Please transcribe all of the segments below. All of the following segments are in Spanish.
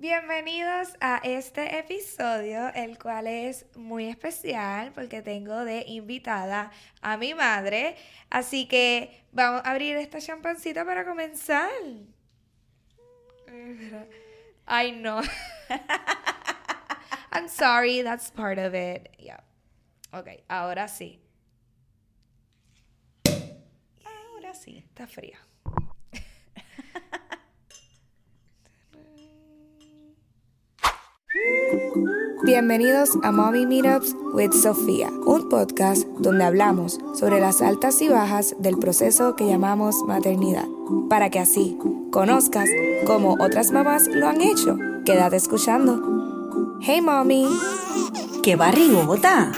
Bienvenidos a este episodio, el cual es muy especial porque tengo de invitada a mi madre. Así que vamos a abrir esta champancita para comenzar. Ay, no. I'm sorry, that's part of it. Yeah. Ok, ahora sí. Ahora sí. Está fría. Bienvenidos a Mommy Meetups with Sofía, un podcast donde hablamos sobre las altas y bajas del proceso que llamamos maternidad, para que así conozcas cómo otras mamás lo han hecho. Quédate escuchando. Hey Mommy. ¡Qué barrigota!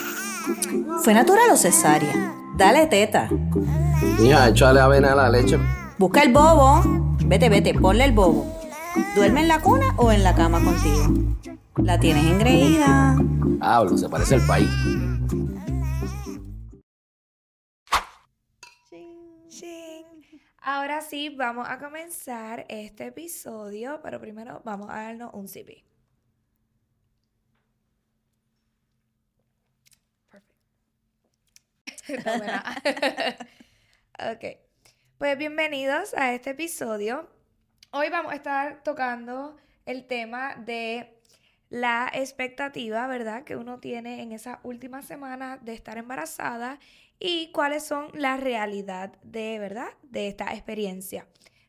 ¿Fue natural o cesárea? Dale teta. Mija, échale avena a la leche. Busca el bobo. Vete, vete, ponle el bobo. ¿Duerme en la cuna o en la cama contigo? La tienes engreída. Hablo, se parece al país. Ahora sí, vamos a comenzar este episodio, pero primero vamos a darnos un sipi. Perfecto. No, bueno. ok. Pues bienvenidos a este episodio. Hoy vamos a estar tocando el tema de la expectativa, ¿verdad?, que uno tiene en esas últimas semanas de estar embarazada y cuáles son la realidad de, ¿verdad?, de esta experiencia.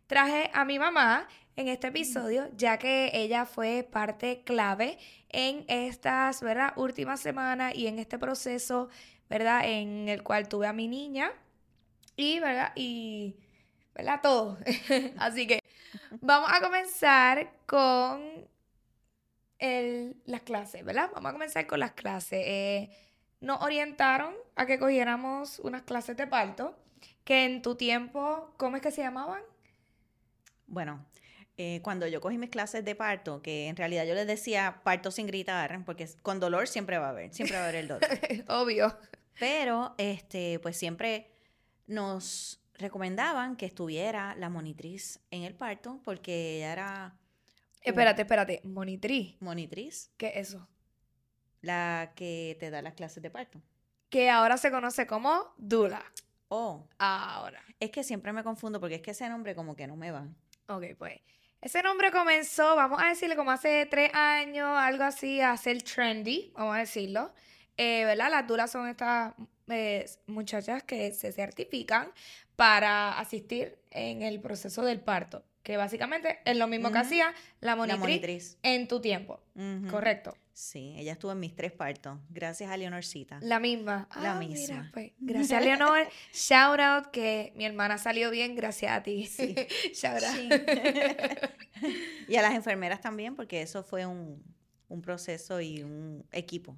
Traje a mi mamá en este episodio, ya que ella fue parte clave en estas, ¿verdad?, últimas semanas y en este proceso, ¿verdad?, en el cual tuve a mi niña y, ¿verdad?, y, ¿verdad?, todo. Así que vamos a comenzar con el, las clases, ¿verdad? Vamos a comenzar con las clases. Eh, nos orientaron a que cogiéramos unas clases de parto, que en tu tiempo, ¿cómo es que se llamaban? Bueno, eh, cuando yo cogí mis clases de parto, que en realidad yo les decía parto sin gritar, porque con dolor siempre va a haber, siempre va a haber el dolor. Obvio. Pero, este, pues siempre nos recomendaban que estuviera la monitriz en el parto, porque ella era Espérate, espérate. Monitriz. monitriz, ¿Qué es eso? la que te da las clases de parto. Que ahora se conoce como Dula. Oh, Ahora. es que siempre me confundo porque es que ese nombre como que no me va. Ok, pues. Ese nombre comenzó, vamos a decirle, como hace tres años, algo así, a ser trendy, vamos a decirlo. Eh, ¿Verdad? Las dulas son estas eh, muchachas que se certifican para asistir en el proceso del parto. Que básicamente es lo mismo que hacía la La monitriz, en tu tiempo. Correcto. Sí, ella estuvo en mis tres partos. Gracias a Leonorcita. La misma. La Ah, mira, misma. pues, gracias a Leonor. Shout out que mi hermana salió bien gracias a ti. Sí. Shout out. Sí. y a las enfermeras también, porque eso fue un, un proceso y un equipo.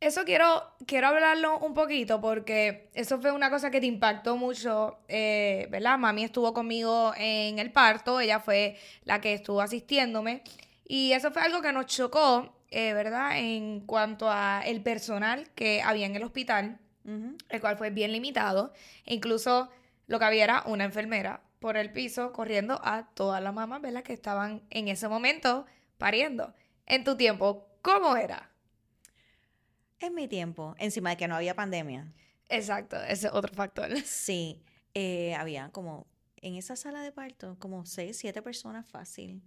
Eso quiero, quiero hablarlo un poquito porque eso fue una cosa que te impactó mucho, eh, ¿verdad? Mami estuvo conmigo en el parto, ella fue la que estuvo asistiéndome y eso fue algo que nos chocó, eh, ¿verdad? En cuanto a el personal que había en el hospital, el cual fue bien limitado. E incluso lo que había era una enfermera por el piso corriendo a todas las mamás, ¿verdad? Que estaban en ese momento pariendo. En tu tiempo, ¿cómo era? En mi tiempo, encima de que no había pandemia, Exacto, ese es otro factor. sí, eh, había como en esa sala de parto, como seis, siete personas fácil.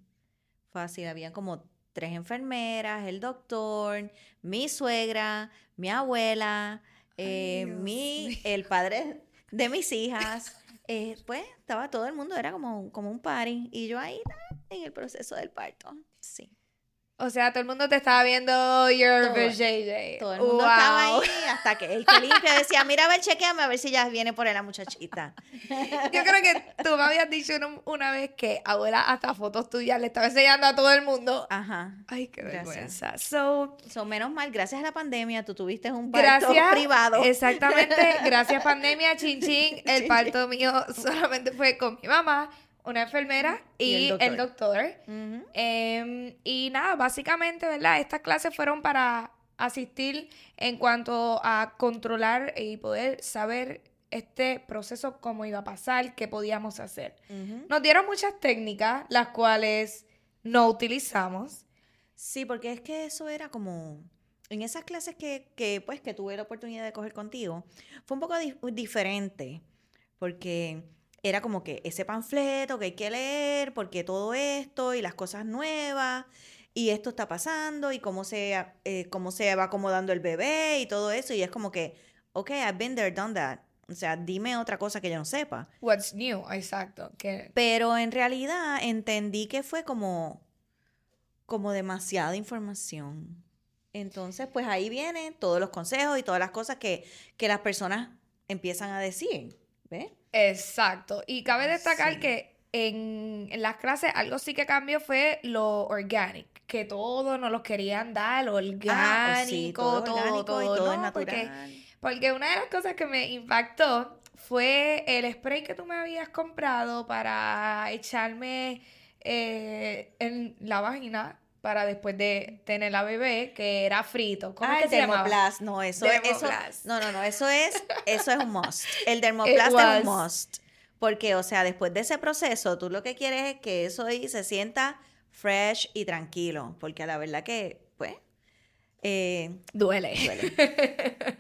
Fácil, había como tres enfermeras, el doctor, mi suegra, mi abuela, eh, mi, el padre de mis hijas. eh, pues estaba todo el mundo, era como, como un party. Y yo ahí en el proceso del parto. O sea, todo el mundo te estaba viendo your Todo- vajayjay. Todo el mundo estaba ahí hasta que el que limpia decía, mira, a ver, chequeame a ver si ya viene por ahí la muchachita. Yo creo que tú me habías dicho una, una vez que abuela hasta fotos tuyas le estaba enseñando a todo el mundo. Ajá. Ay, qué vergüenza. So, So, menos mal, gracias a la pandemia, tú tuviste un parto gracias. privado. Exactamente. Gracias, pandemia, chin chin. El Chin, parto mío solamente fue con mi mamá, una enfermera y, Y el el doctor. Em, y nada, básicamente, ¿verdad? Estas clases fueron para asistir en cuanto a controlar y poder saber este proceso, cómo iba a pasar, qué podíamos hacer. Nos dieron muchas técnicas, las cuales no utilizamos. Sí, porque es que eso era como en esas clases que, que, pues que tuve la oportunidad de coger contigo, fue un poco di- diferente, porque era como que ese panfleto que hay que leer, porque todo esto y las cosas nuevas y esto está pasando y cómo se eh, cómo se va acomodando el bebé y todo eso y es como que, ok, I've been there, done that. O sea, dime otra cosa que yo no sepa. What's new, exacto. Que Pero en realidad entendí que fue como, como demasiada información. Entonces, pues ahí vienen todos los consejos y todas las cosas que, que las personas empiezan a decir. ¿Ves? Exacto. Y cabe destacar Sí. que en, en las clases algo sí que cambió fue lo organic, que todo nos lo querían dar, orgánico, Ah, sí, todo, todo orgánico todo. Porque, porque una de las cosas que me impactó fue el spray que tú me habías comprado para echarme eh, en la vagina para después de tener la bebé, que era frito. ¿Cómo Ah, es que el se llamaba? Dermoplast, no, eso, eso, Dermoplast. no, no, no, eso es, eso es un must. El Dermoplast es un must. Porque, o sea, después de ese proceso, tú lo que quieres es que eso ahí se sienta fresh y tranquilo. Porque la verdad que, pues, eh, Duele. duele.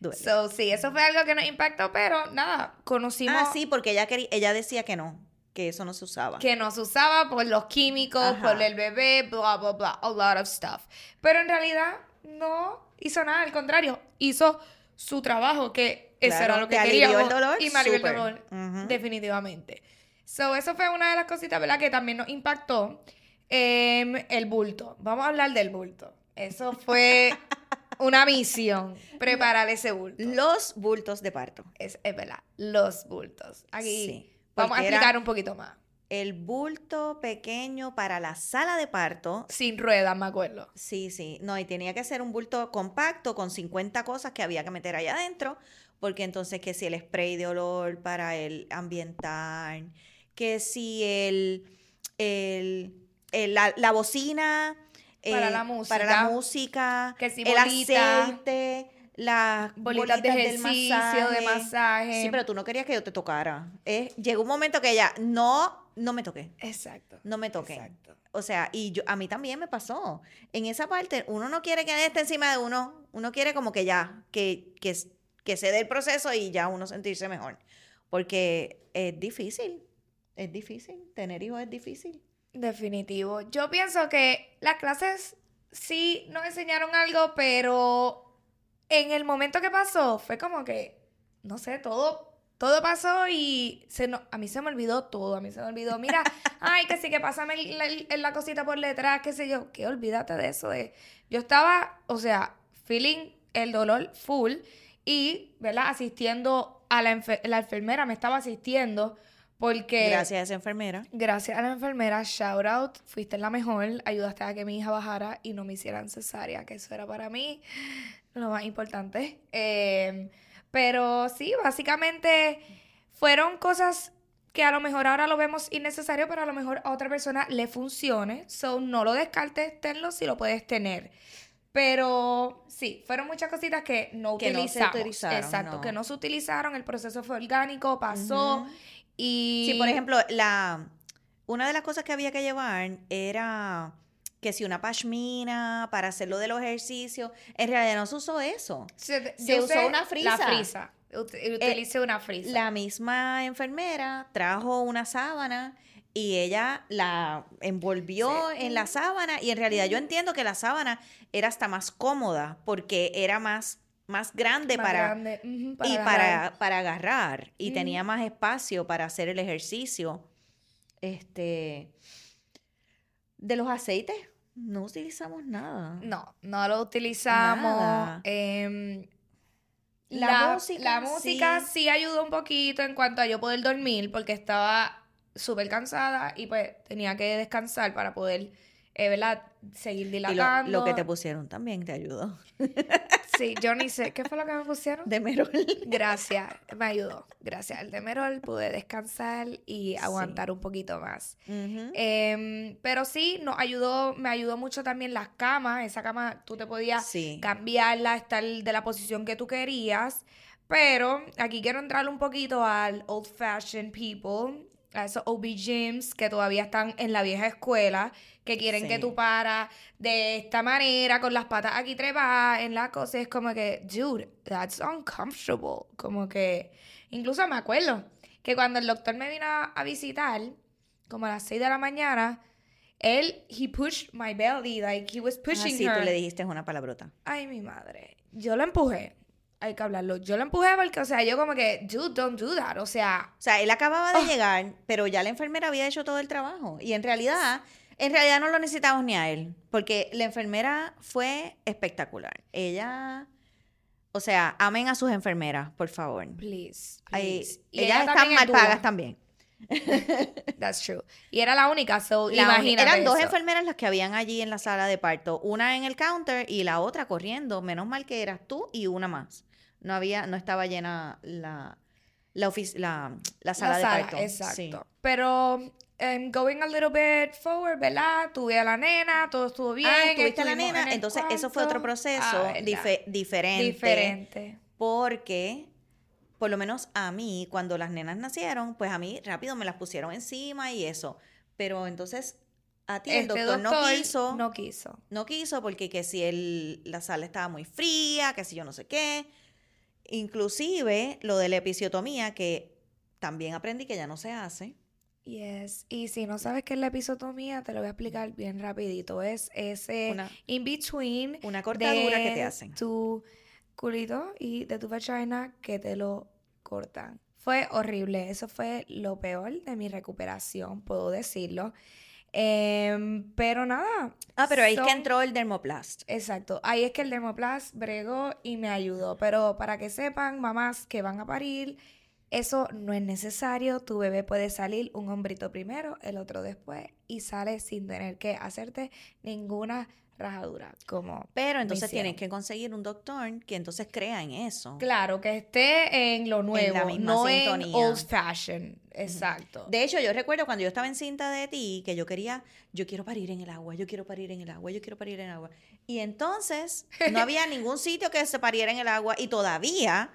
duele. So, sí, eso fue algo que nos impactó, pero nada, conocimos Ah, sí, porque ella quería, ella decía que no, que eso no se usaba. que nos usaba por los químicos, Ajá. por el bebé, bla, bla, bla, a lot of stuff. Pero en realidad no hizo nada, al contrario, hizo su trabajo, que eso Claro, era lo que alivió el dolor, y me alivió el dolor, definitivamente. So, eso fue una de las cositas, ¿verdad? Que también nos impactó. Em, el bulto. Vamos a hablar del bulto. Eso fue una misión, preparar ese bulto. Los bultos de parto. Es, es verdad, los bultos. Aquí Sí, vamos a explicar un poquito más. El bulto pequeño para la sala de parto. Sin ruedas, me acuerdo. Sí, sí. No, y tenía que ser un bulto compacto con 50 cosas que había que meter allá adentro. Porque entonces que si el spray de olor para el ambiental, que si el, el, el- la, la bocina Para eh, la para música. la música, Que si el aceite, las Bolitas, de ejercicio, de masaje. Sí, pero tú no querías que yo te tocara. Eh, llegó un momento que ella, no, no me toqué. Exacto. No me toqué. Exacto. O sea, y yo, a mí también me pasó. En esa parte, uno no quiere que nadie esté encima de uno. Uno quiere como que ya, que, que, que se dé el proceso y ya uno sentirse mejor. Porque es difícil. Es difícil. Tener hijos es difícil. Definitivo. Yo pienso que las clases sí nos enseñaron algo, pero en el momento que pasó fue como que, no sé, todo, todo pasó y se no- a mí se me olvidó todo. A mí se me olvidó, mira, ay, que sí, que pásame el- la, la cosita por detrás, qué sé yo. Que olvídate de eso. De... Yo estaba, o sea, feeling el dolor full y, ¿verdad? Asistiendo a la, enfer- la enfermera, me estaba asistiendo porque... Gracias a esa enfermera. Gracias a la enfermera, shout out, fuiste la mejor, ayudaste a que mi hija bajara y no me hicieran cesárea, que eso era para mí lo más importante. Eh, pero sí, básicamente fueron cosas que a lo mejor ahora lo vemos innecesario, pero a lo mejor a otra persona le funcione. So, no lo descartes, tenlo si lo puedes tener. Pero sí, fueron muchas cositas que no Que no se utilizamos. utilizaron, Exacto, no. que no se utilizaron, el proceso fue orgánico, pasó y... Sí, por ejemplo, la, una de las cosas que había que llevar era que si una pashmina para hacerlo de los ejercicios, en realidad no se usó eso. Se, usó una frisa. La frisa. Ut- Utilicé una frisa. La misma enfermera trajo una sábana y ella la envolvió Sí. en la sábana y en realidad yo entiendo que la sábana era hasta más cómoda porque era más, más grande Más para, grande, y agarrar. para, para agarrar y tenía más espacio para hacer el ejercicio. Este, de los aceites no utilizamos nada. No, no lo utilizamos. Em, La la, música, la música sí. sí. ayudó un poquito en cuanto a yo poder dormir porque estaba súper cansada y pues tenía que descansar para poder, eh, ¿verdad? Seguir Y lo, dilatando. lo que te pusieron también te ayudó. Sí, yo ni sé. ¿Qué fue lo que me pusieron? De Merol. Gracias, me ayudó. Gracias al Demerol pude descansar y aguantar un poquito más. Em, pero sí, nos ayudó, me ayudó mucho también las camas. Esa cama tú te podías Sí. cambiarla, estar de la posición que tú querías. Pero aquí quiero entrar un poquito al old fashioned people. A esos OB gyms que todavía están en la vieja escuela, que quieren que Sí. tú paras de esta manera, con las patas aquí trepadas en la cosa. Es como que, dude, that's uncomfortable. Como que, incluso me acuerdo que cuando el doctor me vino a, visitar, como a las 6 de la mañana, él, he pushed my belly, like he was Ah, pushing sí, her. tú le dijiste una palabrota. Ay, mi madre. Yo lo empujé. Hay que hablarlo. Yo lo empujé porque, o sea, yo como que, dude, don't do that. O sea, O sea, él acababa Ah. de llegar, pero ya la enfermera había hecho todo el trabajo. Y en realidad, en realidad no lo necesitamos ni a él, porque la enfermera fue espectacular. Ella, o sea, amen a sus enfermeras, por favor. please. Ay, please. Y ellas ella están mal pagas también. That's true. Y era la única, so La imagínate eran dos eso. enfermeras las que habían allí en la sala de parto, una en el counter y la otra corriendo. Menos mal que eras tú y una más. No había, no estaba llena la, la, ofici- la, la sala La de sala, parto. exacto. Sí. Pero um, going a little bit forward, ¿verdad? Tuve a la nena, todo estuvo bien. Ah, tuviste a la en nena. Entonces, eso fue otro proceso Ah, diferente. Diferente. Porque, por lo menos a mí, cuando las nenas nacieron, pues a mí rápido me las pusieron encima y eso. Pero entonces, a ti el Este doctor, no quiso. No quiso. No quiso porque que si el, la sala estaba muy fría, que si yo no sé qué. Inclusive lo de la episiotomía, que también aprendí que ya no se hace. Yes. Y si no sabes qué es la episotomía, te lo voy a explicar bien rapidito. Es ese Una, in between una cortadura que te de hacen. tu culito y de tu vagina que te lo cortan. Fue horrible, eso fue lo peor de mi recuperación, puedo decirlo. Em, pero nada. Ah, pero ahí es que entró el dermoplast. Exacto, ahí es que el Dermoplast bregó y me ayudó. Pero para que sepan, mamás que van a parir, eso no es necesario. Tu bebé puede salir un hombrito primero, el otro después, y sale sin tener que hacerte ninguna rajadura. Como Pero entonces tienes que conseguir un doctor que entonces crea en eso. Claro, que esté en lo nuevo, misma no sintonía. en old fashion. Exacto. De hecho, yo recuerdo cuando yo estaba en cinta de ti que yo quería, yo quiero parir en el agua, yo quiero parir en el agua, yo quiero parir en el agua. Y entonces no había ningún sitio que se pariera en el agua y todavía,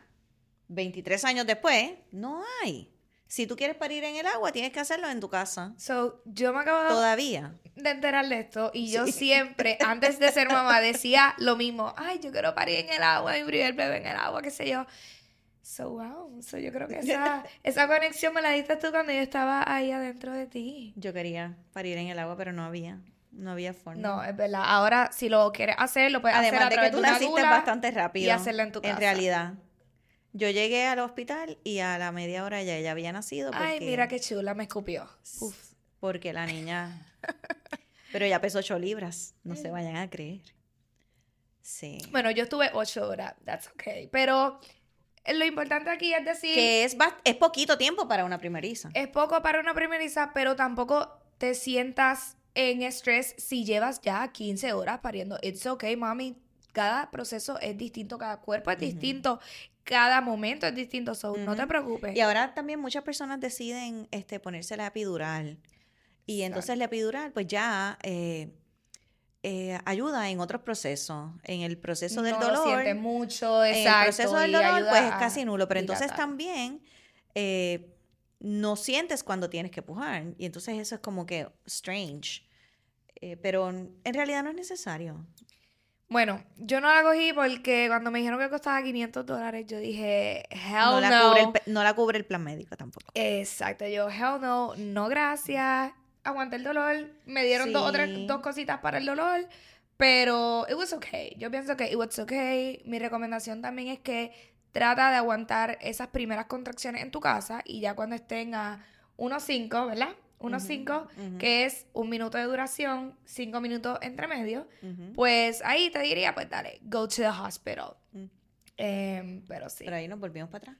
23 años después, no hay. Si tú quieres parir en el agua, tienes que hacerlo en tu casa. So, yo me acabo de Todavía. De enterar de esto y yo siempre, antes de ser mamá, decía lo mismo. Ay, yo quiero parir en el agua, mi primer bebé en el agua, qué sé yo. So, wow. So, yo creo que esa, esa conexión me la diste tú cuando yo estaba ahí adentro de ti. Yo quería parir en el agua, pero no había. No había forma. No, es verdad. Ahora, si lo quieres hacer, lo puedes Además hacer a de que tú naciste bastante rápido. y hacerla en tu casa. En realidad. Yo llegué al hospital y a la media hora ya ella había nacido. Porque, Ay, mira qué chula, me escupió. Uf. Porque la niña. Pero ella pesó 8 libras. No se vayan a creer. Sí. Bueno, yo estuve ocho horas, that's okay. Pero eh, lo importante aquí es decir... Que es, es poquito tiempo para una primeriza. Es poco para una primeriza, pero tampoco te sientas en estrés si llevas ya 15 horas pariendo. It's okay, mami. Cada proceso es distinto, cada cuerpo es distinto, cada momento es distinto, so no te preocupes. Y ahora también muchas personas deciden este, ponerse la epidural. Y entonces la epidural, pues ya eh, eh, ayuda en otros procesos. En el proceso del dolor. lo sientes mucho, en exacto. el proceso del dolor, pues es casi nulo. Pero entonces dilatar. también eh, no sientes cuando tienes que pujar. Y entonces eso es como que strange. Pero en realidad no es necesario. Bueno, yo no la cogí porque cuando me dijeron que costaba 500 dólares, yo dije, hell No no. la, cubre el, pe- no la cubre el plan médico tampoco. Exacto, yo, hell no, no gracias. Aguanté el dolor, me dieron dos o tres, Sí. dos cositas para el dolor, pero it was okay. Yo pienso que it was okay. Mi recomendación también es que trata de aguantar esas primeras contracciones en tu casa y ya cuando estén a 1.5, ¿verdad? 1.5, Ujú, que es un minuto de duración, cinco minutos entre medio, pues ahí te diría, pues dale, go to the hospital. Mm. Em, pero sí, Pero ahí nos volvimos para atrás.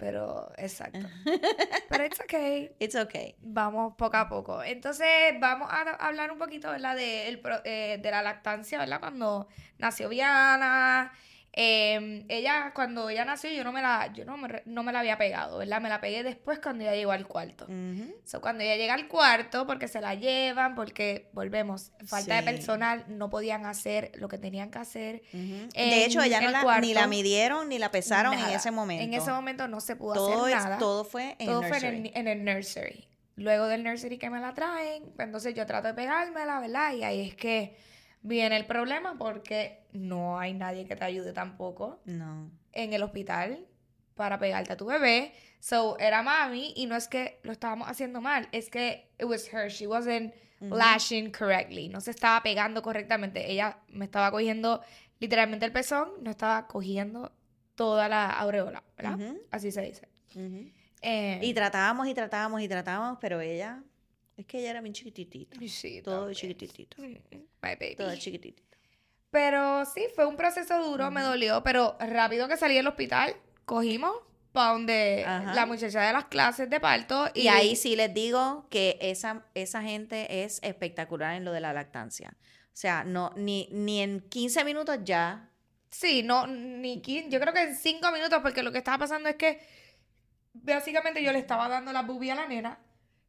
Pero exacto. Pero it's okay It's okay. vamos poco a poco. Entonces, vamos a hablar un poquito, ¿verdad? De, el pro- eh, de la lactancia, ¿verdad? Cuando nació Viana. Eh, ella, cuando ella nació, yo no me la, yo no me, no me la había pegado, ¿verdad? Me la pegué después cuando ella llegó al cuarto. Ujú. So, cuando ella llega al cuarto, porque se la llevan, porque volvemos, falta de personal, no podían hacer lo que tenían que hacer. En De hecho, ella no la, ni la midieron ni la pesaron en ese momento. En ese momento no se pudo todo, hacer es- nada. todo fue en Todo el fue en nursery. el, en el nursery. luego del nursery que me la traen, entonces yo trato de pegármela, ¿verdad? Y ahí es que viene el problema porque no hay nadie que te ayude tampoco No. en el hospital para pegarte a tu bebé. So, era mami y no es que lo estábamos haciendo mal, es que it was her, she wasn't lashing correctly, no se estaba pegando correctamente. Ella me estaba cogiendo literalmente el pezón, no estaba cogiendo toda la aureola, ¿verdad? Así se dice. Eh, Y tratábamos y tratábamos y tratábamos, pero ella, es que ella era bien chiquititita. sí, Todo también. chiquititito. Mm, My baby. Todo chiquititito. Pero sí, fue un proceso duro, me dolió, pero rápido que salí del hospital, cogimos para donde Ajá. la muchacha de las clases de parto. Y ahí sí les digo que esa, esa gente es espectacular en lo de la lactancia. O sea, no, ni, ni en 15 minutos ya. Sí, no, ni quin- yo creo que en cinco minutos, porque lo que estaba pasando es que básicamente yo le estaba dando la boobie a la nena.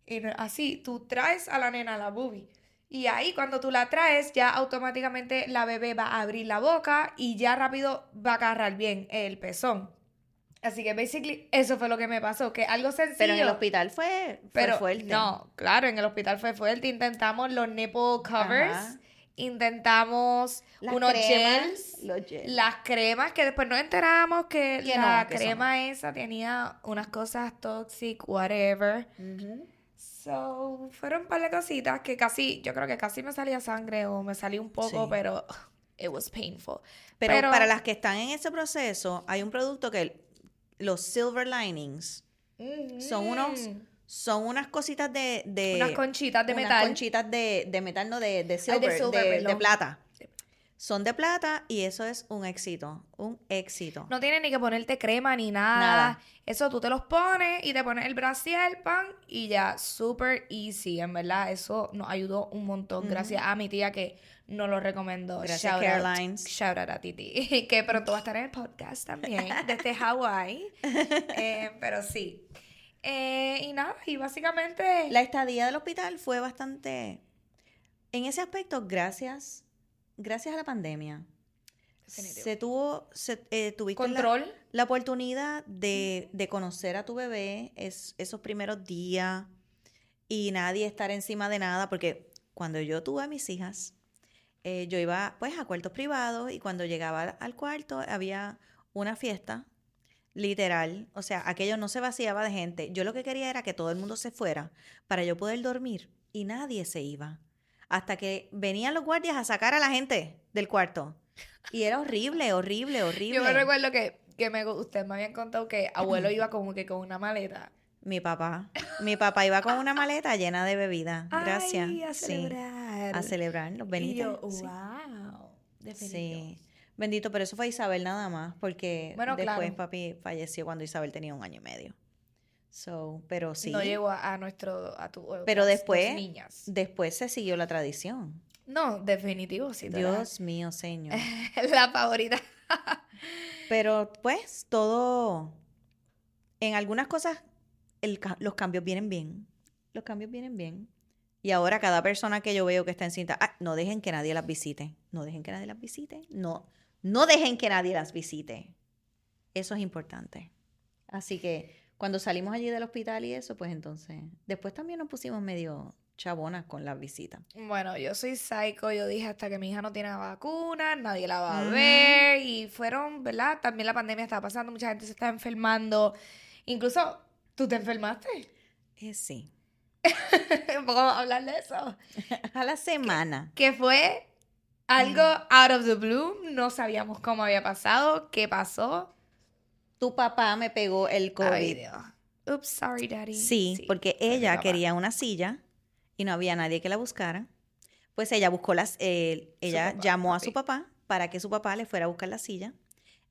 Y así, tú traes a la nena la boobie. Y ahí cuando tú la traes, ya automáticamente la bebé va a abrir la boca y ya rápido va a agarrar bien el pezón. Así que basically eso fue lo que me pasó, que algo sencillo. Pero en el hospital fue, fue Pero fuerte. no, claro, en el hospital fue fuerte. Intentamos los nipple covers, Ajá. intentamos Las unos cremas, gels, las cremas, que después nos enteramos que, Que la no, que crema esa tenía unas cosas toxic, whatever. Ujú. So, fueron un par de cositas que casi, yo creo que casi me salía sangre o me salía un poco, Sí. pero it was painful. Pero, Pero- para las que están en ese proceso, hay un producto que los silver linings son unos son unas cositas de, de Unas conchitas de unas metal. conchitas de, de metal, no de, de Ay, silver, de silver, de- plata. Son de plata y eso es un éxito, un éxito. No tienes ni que ponerte crema ni nada. Nada. Eso tú te los pones y te pones el brasier, pan, y ya, super easy, en verdad. Eso nos ayudó un montón. Gracias a mi tía que nos lo recomendó. Gracias, Shout out. Carolines. Shout out a Titi. que pronto va a estar en el podcast también, desde Hawái. Eh, pero sí. Eh, y nada, y básicamente... La estadía del hospital fue bastante, en ese aspecto, gracias, gracias a la pandemia. Definitivo. Se tuvo, se, eh, tuviste Control. La, oportunidad de, de conocer a tu bebé es, esos primeros días y nadie estar encima de nada, porque cuando yo tuve a mis hijas, eh, yo iba pues a cuartos privados y cuando llegaba al- al cuarto había una fiesta, literal, o sea, aquello no se vaciaba de gente. Yo lo que quería era que todo el mundo se fuera para yo poder dormir y nadie se iba. Hasta que venían los guardias a sacar a la gente del cuarto. Y era horrible, horrible, horrible. Yo me recuerdo que, que me, ustedes me habían contado que abuelo iba como que con una maleta. Mi papá. Mi papá iba con una maleta llena de bebida. Gracias. Ay, a Sí, celebrar. a celebrar los Y benitos. yo, sí. wow. Definitivo. Sí. Bendito, pero eso fue Isabel nada más, porque Bueno, después claro. papi falleció cuando Isabel tenía un año y medio. So, pero sí. No llegó a, a nuestro, a tu Pero después- niñas. Después se siguió la tradición. No, definitivo, sí. Dios mío, señor. La favorita. Pero pues todo, en algunas cosas el los cambios vienen bien. Los cambios vienen bien. Y ahora cada persona que yo veo que está en cinta, ah, no dejen que nadie las visite. No dejen que nadie las visite. No, no dejen que nadie las visite. Eso es importante. Así que cuando salimos allí del hospital y eso, pues entonces, después también nos pusimos medio chabonas con las visitas. Bueno, yo soy psycho. Yo dije hasta que mi hija no tiene vacuna, nadie la va a Ujú. ver. Y fueron, ¿verdad? También la pandemia estaba pasando, mucha gente se está enfermando. Incluso, ¿tú te enfermaste? Eh, sí. Vamos a hablar de eso. A la semana. que fue algo out of the blue. No sabíamos cómo había pasado, qué pasó. Tu papá me pegó el COVID. Ay, Dios. Oops, sorry, daddy. Sí, porque ella quería una silla y no había nadie que la buscara. Pues ella buscó las, eh, ella papá, llamó a su papá para que su papá le fuera a buscar la silla.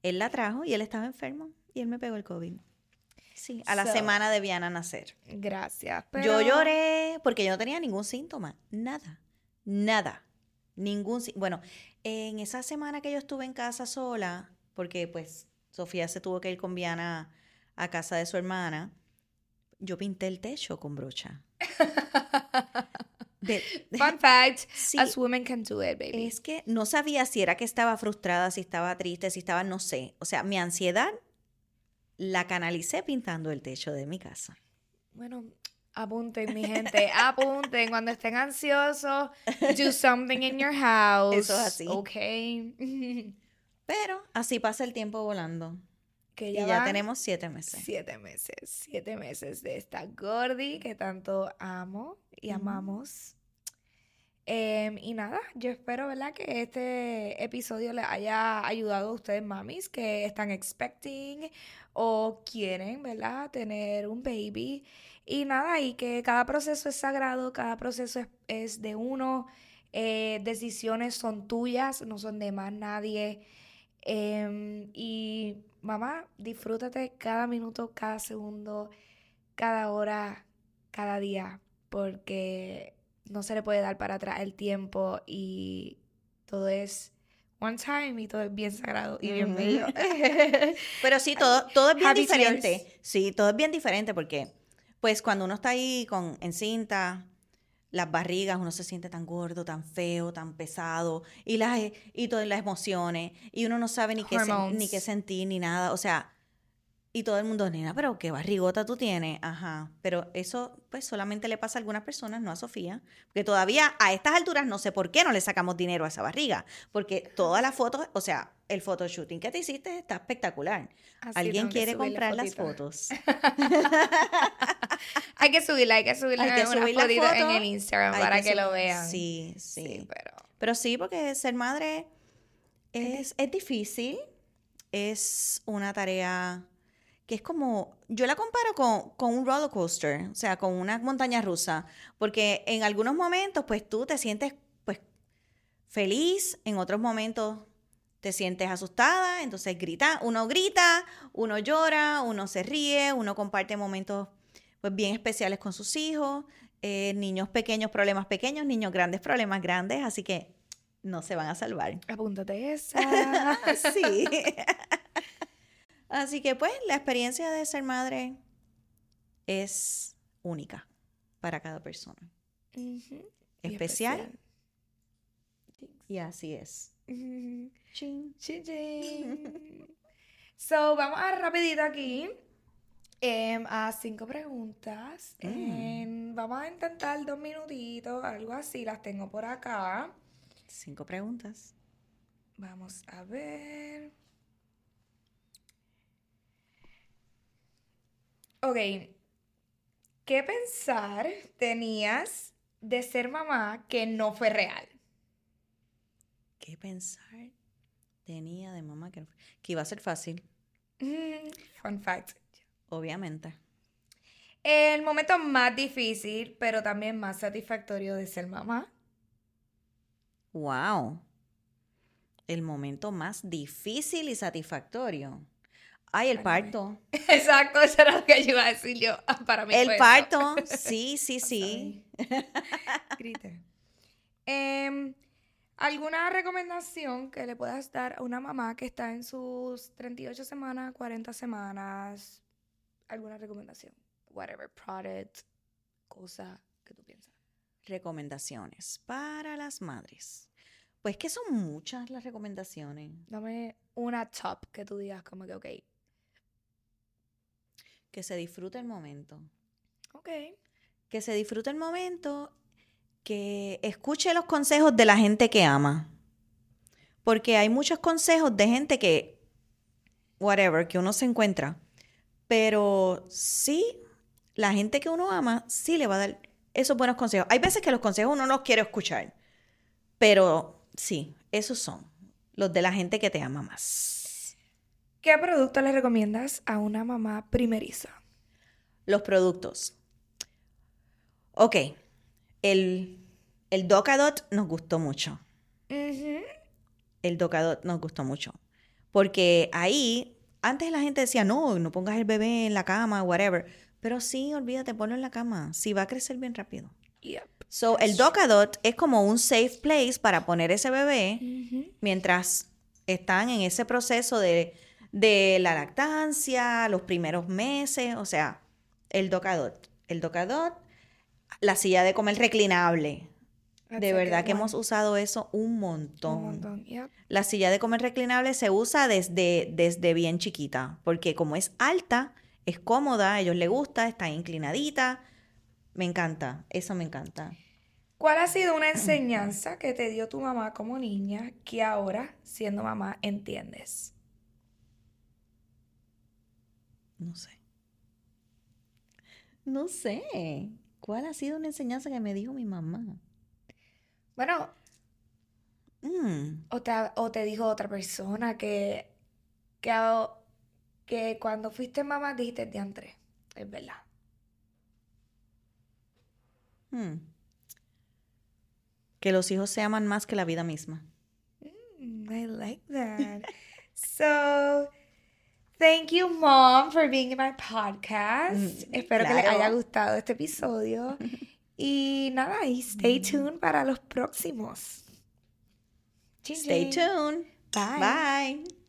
Él la trajo y él estaba enfermo y él me pegó el COVID. Sí, a la So- semana de Viana nacer. Gracias. Yo lloré porque yo no tenía ningún síntoma, nada, nada, ningún sí- Bueno, en esa semana que yo estuve en casa sola, porque pues Sofía se tuvo que ir con Viana a casa de su hermana, yo pinté el techo con brocha. De- Fun fact, Sí. as women can do it, baby. es que no sabía si era que estaba frustrada, si estaba triste, si estaba, no sé. O sea, mi ansiedad la canalicé pintando el techo de mi casa. Bueno, Apunten, mi gente, apunten. Cuando estén ansiosos, do something in your house. Eso es así. Ok. Pero así pasa el tiempo volando. que Y ya, ya van tenemos siete meses. siete meses. Siete meses de esta Gordi que tanto amo y amamos. Em, y nada, yo espero, ¿verdad? Que este episodio les haya ayudado a ustedes, mamis, que están expecting o quieren, ¿verdad? Tener un baby. Y nada, y que cada proceso es sagrado, cada proceso es, es de uno, eh, decisiones son tuyas, no son de más nadie. Em, y mamá, disfrútate cada minuto, cada segundo, cada hora, cada día, porque no se le puede dar para atrás el tiempo y todo es one time y todo es bien sagrado y bien bello. Pero sí, todo, todo es bien Happy diferente. tears. Sí, todo es bien diferente porque, pues, cuando uno está ahí con encinta, las barrigas, uno se siente tan gordo, tan feo, tan pesado, y las y todas las emociones, y uno no sabe ni qué, ni qué sentir, ni nada. O sea, y todo el mundo, nena, pero qué barrigota tú tienes. Ajá. Pero eso, pues, solamente le pasa a algunas personas, no a Sofía. Porque todavía a estas alturas no sé por qué no le sacamos dinero a esa barriga. Porque todas las fotos, o sea, el photoshooting que te hiciste está espectacular. Así ¿Alguien quiere comprar las fotos? Hay que subirla, hay que subirla Hay que subir la en el Instagram para que, lo vean. Sí, sí. Sí, pero Pero sí, porque ser madre es, es difícil. Es una tarea que es como, yo la comparo con, con un roller coaster, o sea, con una montaña rusa, porque en algunos momentos, pues tú te sientes, pues, feliz, en otros momentos te sientes asustada, entonces grita, uno grita, uno llora, uno se ríe, uno comparte momentos, pues, bien especiales con sus hijos, eh, niños pequeños, problemas pequeños, niños grandes, problemas grandes, así que no se van a salvar. apúntate esa. sí. Así que pues la experiencia de ser madre es única para cada persona. Especial y así es. Ujú. Chin. Chichín. So, vamos a rapidito aquí em, a cinco preguntas. Mm. Em, vamos a intentar dos minutitos, algo así. Las tengo por acá. Cinco preguntas. Vamos a ver. Ok. ¿Qué pensar tenías de ser mamá que no fue real? ¿Qué pensar tenía de mamá que, no- que iba a ser fácil? Mm, fun fact. Obviamente. El momento más difícil, pero también más satisfactorio de ser mamá. Wow. El momento más difícil y satisfactorio. Ay, el parto. Exacto, eso era lo que yo iba a decir yo. Ah, Para mí El parto. Sí, sí, sí. Grite. Em, ¿Alguna recomendación que le puedas dar a una mamá que está en sus 38 semanas, 40 semanas? ¿Alguna recomendación? Whatever, product, cosa que tú piensas. Recomendaciones para las madres. Pues que son muchas las recomendaciones. Dame una top que tú digas como que, ok, Que se disfrute el momento. ok. Que se disfrute el momento. Que escuche los consejos de la gente que ama. Porque hay muchos consejos de gente que, whatever, que uno se encuentra. Pero sí, la gente que uno ama, sí le va a dar esos buenos consejos. Hay veces que los consejos uno no los quiere escuchar. Pero sí, esos son los de la gente que te ama más. ¿Qué producto le recomiendas a una mamá primeriza? Los productos. Ok, el, el Docadot nos gustó mucho. El Docadot nos gustó mucho. Porque ahí, antes la gente decía, no, no pongas el bebé en la cama, whatever. Pero sí, olvídate, ponlo en la cama. Sí, va a crecer bien rápido. Yep. So, el Docadot es como un safe place para poner ese bebé mientras están en ese proceso de, de la lactancia, los primeros meses, o sea, el docadot. El docadot, la silla de comer reclinable. That's De verdad que one. hemos usado eso un montón. Un montón, yep. La silla de comer reclinable se usa desde, desde bien chiquita, porque como es alta, es cómoda, a ellos les gusta, está inclinadita, Me encanta, eso me encanta. ¿Cuál ha sido una enseñanza que te dio tu mamá como niña que ahora, siendo mamá, entiendes? No sé. No sé. ¿Cuál ha sido una enseñanza que me dijo mi mamá? Bueno, Mm, o te, o te dijo otra persona que, que, que cuando fuiste mamá dijiste diantre. Es verdad. mm. Que los hijos se aman más que la vida misma. Mm, I like that. so, thank you, mom, for being in my podcast. Mm, Espero que les haya gustado este episodio. Y nada, y stay tuned para los próximos. Chin, Stay tuned. Bye. Bye.